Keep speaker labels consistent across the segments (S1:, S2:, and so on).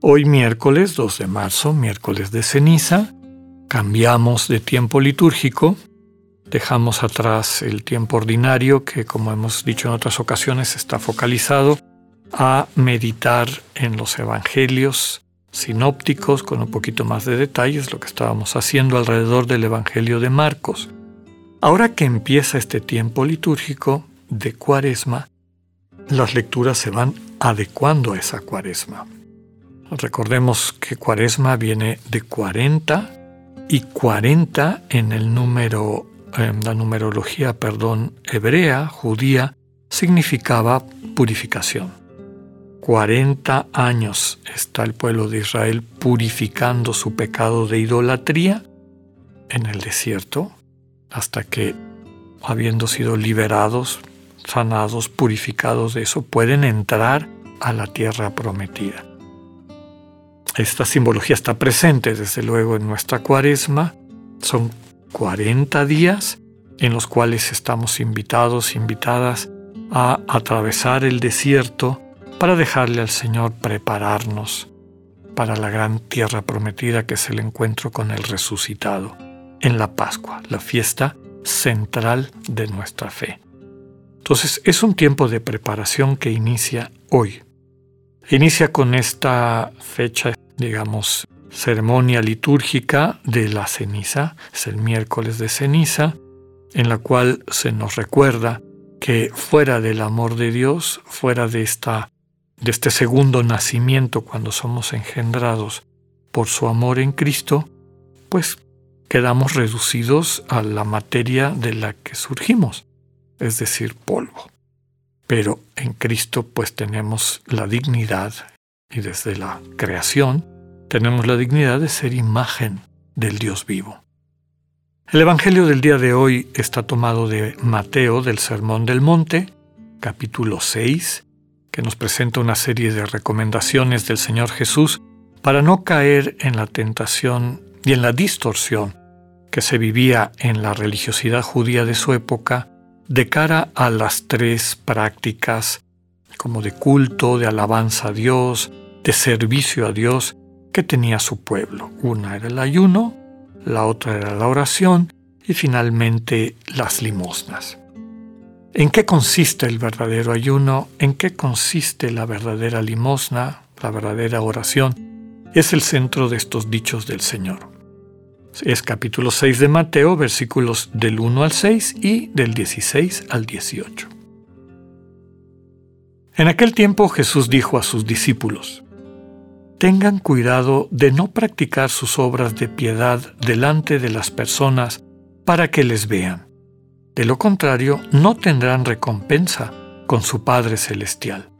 S1: Hoy miércoles 2 de marzo, miércoles de ceniza, cambiamos de tiempo litúrgico, dejamos atrás el tiempo ordinario que, como hemos dicho en otras ocasiones, está focalizado a meditar en los evangelios sinópticos con un poquito más de detalles, lo que estábamos haciendo alrededor del Evangelio de Marcos. Ahora que empieza este tiempo litúrgico de cuaresma, las lecturas se van adecuando a esa cuaresma. Recordemos que cuaresma viene de 40 y 40 en el número, en la numerología, perdón, hebrea, judía, significaba purificación. 40 años está el pueblo de Israel purificando su pecado de idolatría en el desierto, hasta que, habiendo sido liberados, sanados, purificados de eso, pueden entrar a la tierra prometida. Esta simbología está presente desde luego en nuestra cuaresma. Son 40 días en los cuales estamos invitados, invitadas a atravesar el desierto para dejarle al Señor prepararnos para la gran tierra prometida que es el encuentro con el resucitado en la Pascua, la fiesta central de nuestra fe. Entonces es un tiempo de preparación que inicia hoy. Inicia con esta fecha, digamos, ceremonia litúrgica de la ceniza, es el miércoles de ceniza, en la cual se nos recuerda que fuera del amor de Dios, fuera de esta de este segundo nacimiento cuando somos engendrados por su amor en Cristo, pues quedamos reducidos a la materia de la que surgimos, es decir, polvo. Pero en Cristo pues tenemos la dignidad, y desde la creación, tenemos la dignidad de ser imagen del Dios vivo. El Evangelio del día de hoy está tomado de Mateo del Sermón del Monte, capítulo 6, que nos presenta una serie de recomendaciones del Señor Jesús para no caer en la tentación y en la distorsión que se vivía en la religiosidad judía de su época de cara a las tres prácticas como de culto, de alabanza a Dios, de servicio a Dios que tenía su pueblo. Una era el ayuno, la otra era la oración y finalmente las limosnas. ¿En qué consiste el verdadero ayuno? ¿En qué consiste la verdadera limosna, la verdadera oración? Es el centro de estos dichos del Señor. Es capítulo 6 de Mateo, versículos del 1 al 6 y del 16 al 18. En aquel tiempo Jesús dijo a sus discípulos, Tengan cuidado de no practicar sus obras de piedad delante de las personas para que les vean. De lo contrario, no tendrán recompensa con su Padre Celestial.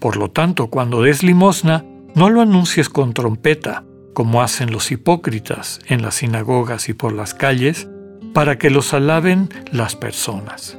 S1: Por lo tanto, cuando des limosna, no lo anuncies con trompeta, como hacen los hipócritas en las sinagogas y por las calles, para que los alaben las personas.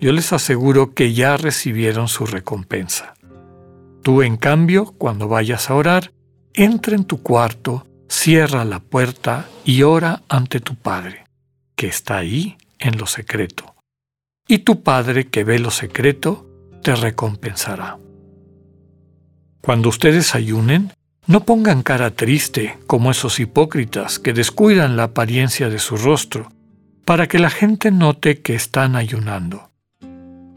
S1: Yo les aseguro que ya recibieron su recompensa. Tú, en cambio, cuando vayas a orar, entra en tu cuarto, cierra la puerta y ora ante tu Padre, que está ahí en lo secreto. Y tu Padre, que ve lo secreto, te recompensará. Cuando ustedes ayunen, no pongan cara triste como esos hipócritas que descuidan la apariencia de su rostro, para que la gente note que están ayunando.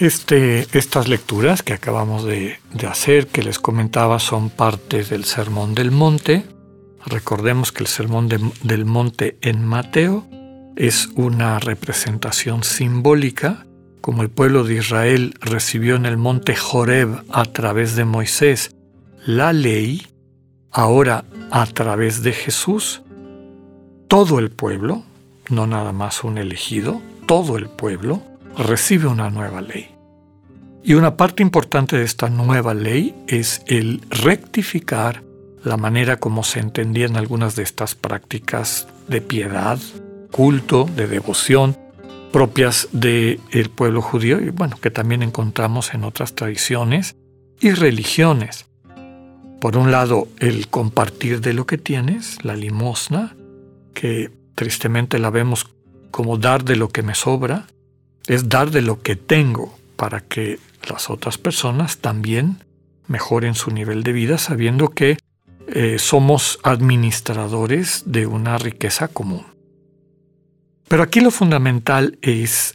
S1: Este, estas lecturas que acabamos de, de hacer, que les comentaba, son parte del Sermón del Monte. Recordemos que el Sermón del Monte en Mateo es una representación simbólica, como el pueblo de Israel recibió en el monte Joreb a través de Moisés la ley, ahora a través de Jesús, todo el pueblo, no nada más un elegido, todo el pueblo recibe una nueva ley. Y una parte importante de esta nueva ley es el rectificar la manera como se entendían algunas de estas prácticas de piedad, culto, de devoción propias del pueblo judío y bueno, que también encontramos en otras tradiciones y religiones. Por un lado, el compartir de lo que tienes, la limosna, que tristemente la vemos como dar de lo que me sobra, es dar de lo que tengo para que las otras personas también mejoren su nivel de vida sabiendo que eh, somos administradores de una riqueza común. Pero aquí lo fundamental es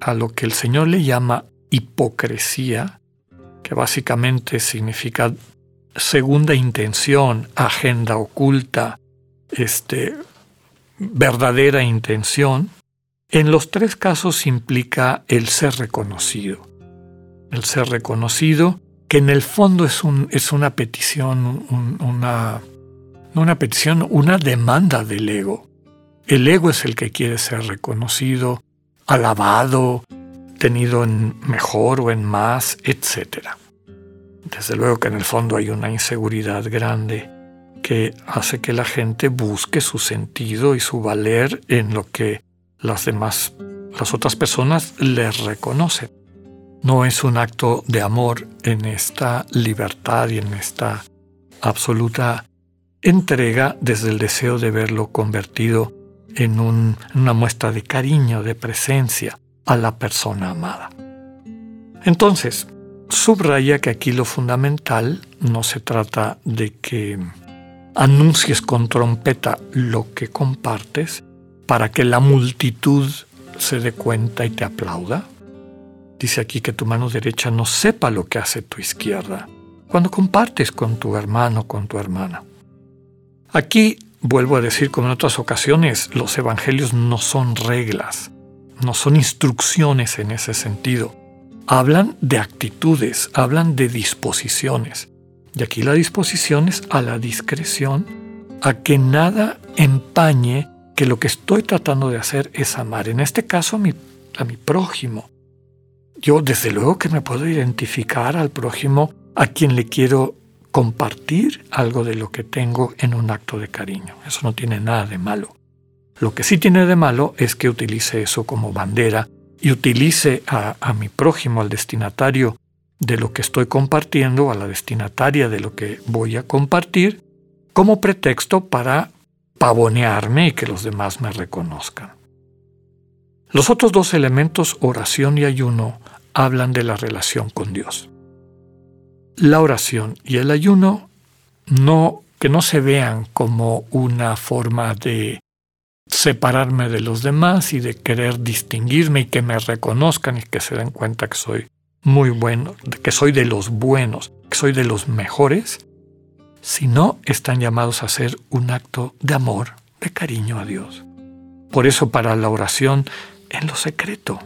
S1: a lo que el Señor le llama hipocresía, que básicamente significa segunda intención, agenda oculta, este, verdadera intención, en los tres casos implica el ser reconocido. El ser reconocido, que en el fondo es, un, es una petición, una, una petición, una demanda del ego. El ego es el que quiere ser reconocido, alabado, tenido en mejor o en más, etc. Desde luego que en el fondo hay una inseguridad grande que hace que la gente busque su sentido y su valer en lo que las demás, las otras personas les reconocen. No es un acto de amor en esta libertad y en esta absoluta entrega desde el deseo de verlo convertido en una muestra de cariño, de presencia a la persona amada. Entonces, subraya que aquí lo fundamental no se trata de que anuncies con trompeta lo que compartes para que la multitud se dé cuenta y te aplauda. Dice aquí que tu mano derecha no sepa lo que hace tu izquierda cuando compartes con tu hermano, con tu hermana. Aquí, vuelvo a decir como en otras ocasiones, los evangelios no son reglas, no son instrucciones en ese sentido hablan de actitudes, hablan de disposiciones. Y aquí la disposición es a la discreción, a que nada empañe que lo que estoy tratando de hacer es amar, en este caso a mi, a mi prójimo. Yo desde luego que me puedo identificar al prójimo a quien le quiero compartir algo de lo que tengo en un acto de cariño. Eso no tiene nada de malo. Lo que sí tiene de malo es que utilice eso como bandera y utilice a, mi prójimo, al destinatario de lo que estoy compartiendo, a la destinataria de lo que voy a compartir, como pretexto para pavonearme y que los demás me reconozcan. Los otros dos elementos, oración y ayuno, hablan de la relación con Dios. La oración y el ayuno no que no se vean como una forma de separarme de los demás y de querer distinguirme y que me reconozcan y que se den cuenta que soy muy bueno, que soy de los buenos, que soy de los mejores, sino están llamados a hacer un acto de amor, de cariño a Dios. Por eso para la oración en lo secreto,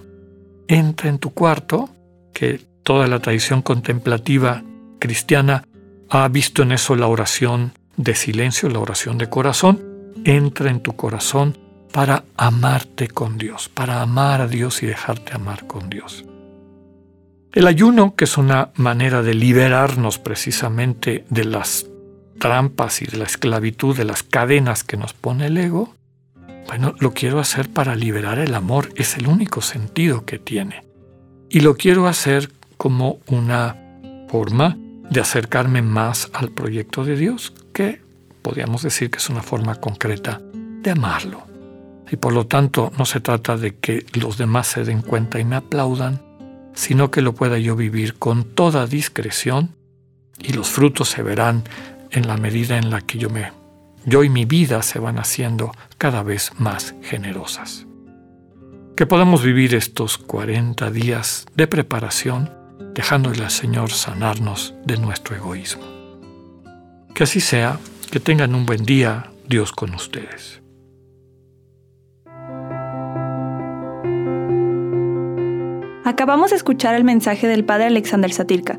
S1: entra en tu cuarto, que toda la tradición contemplativa cristiana ha visto en eso la oración de silencio, la oración de corazón, entra en tu corazón para amarte con Dios, para amar a Dios y dejarte amar con Dios. El ayuno, que es una manera de liberarnos precisamente de las trampas y de la esclavitud, de las cadenas que nos pone el ego, bueno, lo quiero hacer para liberar el amor, es el único sentido que tiene. Y lo quiero hacer como una forma de acercarme más al proyecto de Dios, que podríamos decir que es una forma concreta de amarlo. Y por lo tanto no se trata de que los demás se den cuenta y me aplaudan, sino que lo pueda yo vivir con toda discreción y los frutos se verán en la medida en la que yo me yo y mi vida se van haciendo cada vez más generosas. Que podamos vivir estos 40 días de preparación dejándole al Señor sanarnos de nuestro egoísmo. Que así sea, que tengan un buen día, Dios con ustedes.
S2: Acabamos de escuchar el mensaje del Padre Alexander Satirka.